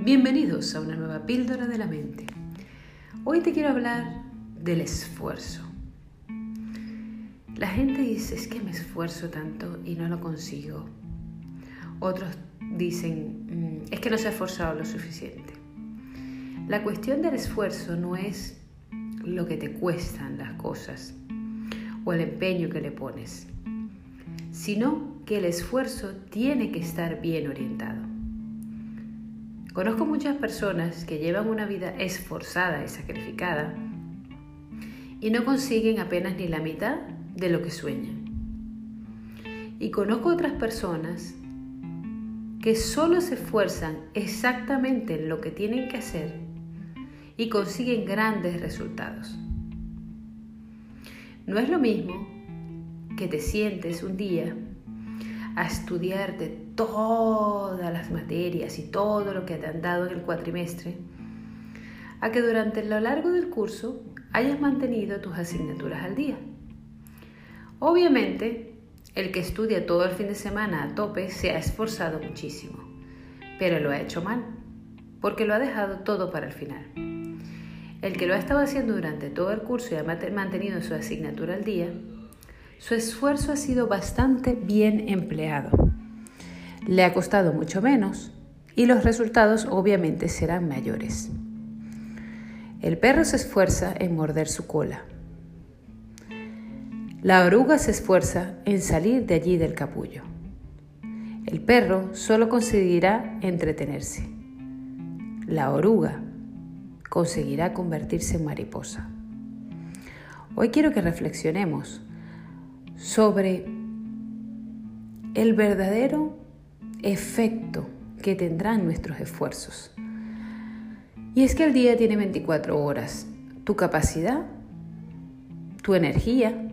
Bienvenidos a una nueva píldora de la mente. Hoy te quiero hablar del esfuerzo. La gente dice, es que me esfuerzo tanto y no lo consigo. Otros dicen, mm, es que no se ha esforzado lo suficiente. La cuestión del esfuerzo no es lo que te cuestan las cosas o el empeño que le pones, sino que el esfuerzo tiene que estar bien orientado. Conozco muchas personas que llevan una vida esforzada y sacrificada y no consiguen apenas ni la mitad de lo que sueñan. Y conozco otras personas que solo se esfuerzan exactamente en lo que tienen que hacer y consiguen grandes resultados. No es lo mismo que te sientes un día a estudiarte todas las materias y todo lo que te han dado en el cuatrimestre, a que durante lo largo del curso hayas mantenido tus asignaturas al día. Obviamente, el que estudia todo el fin de semana a tope se ha esforzado muchísimo, pero lo ha hecho mal, porque lo ha dejado todo para el final. El que lo ha estado haciendo durante todo el curso y ha mantenido su asignatura al día, su esfuerzo ha sido bastante bien empleado. Le ha costado mucho menos y los resultados obviamente serán mayores. El perro se esfuerza en morder su cola. La oruga se esfuerza en salir de allí del capullo. El perro solo conseguirá entretenerse. La oruga conseguirá convertirse en mariposa. Hoy quiero que reflexionemos sobre el verdadero efecto que tendrán nuestros esfuerzos. Y es que el día tiene 24 horas. Tu capacidad, tu energía,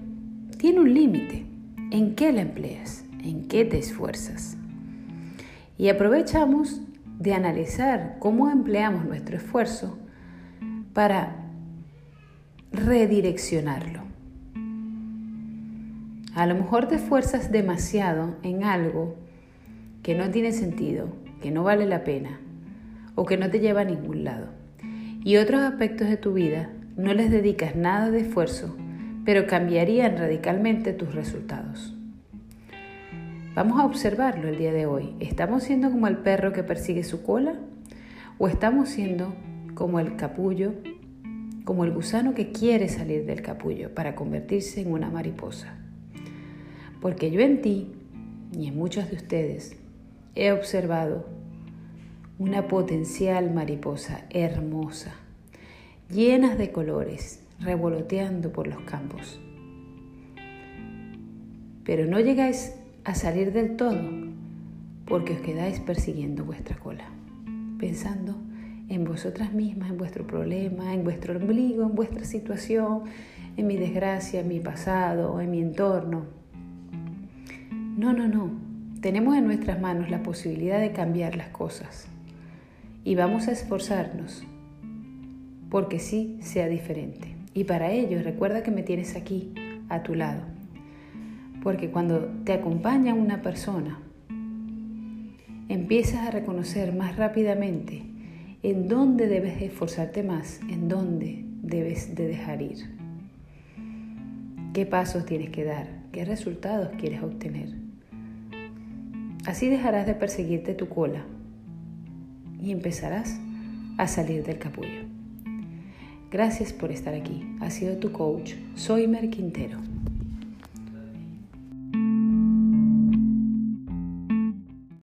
tiene un límite. ¿En qué la empleas? ¿En qué te esfuerzas? Y aprovechamos de analizar cómo empleamos nuestro esfuerzo para redireccionarlo. A lo mejor te esfuerzas demasiado en algo que no tiene sentido, que no vale la pena o que no te lleva a ningún lado. Y otros aspectos de tu vida no les dedicas nada de esfuerzo, pero cambiarían radicalmente tus resultados. Vamos a observarlo el día de hoy. ¿Estamos siendo como el perro que persigue su cola? ¿O estamos siendo como el capullo, como el gusano que quiere salir del capullo para convertirse en una mariposa? porque yo en ti y en muchos de ustedes he observado una potencial mariposa hermosa, llenas de colores, revoloteando por los campos. Pero no llegáis a salir del todo porque os quedáis persiguiendo vuestra cola, pensando en vosotras mismas, en vuestro problema, en vuestro ombligo, en vuestra situación, en mi desgracia, en mi pasado, en mi entorno. No, no, no. Tenemos en nuestras manos la posibilidad de cambiar las cosas. Y vamos a esforzarnos porque sí sea diferente. Y para ello recuerda que me tienes aquí, a tu lado. Porque cuando te acompaña una persona, empiezas a reconocer más rápidamente en dónde debes esforzarte más, en dónde debes de dejar ir. ¿Qué pasos tienes que dar? ¿Qué resultados quieres obtener? Así dejarás de perseguirte tu cola y empezarás a salir del capullo. Gracias por estar aquí. Ha sido tu coach. Soy Mer Quintero.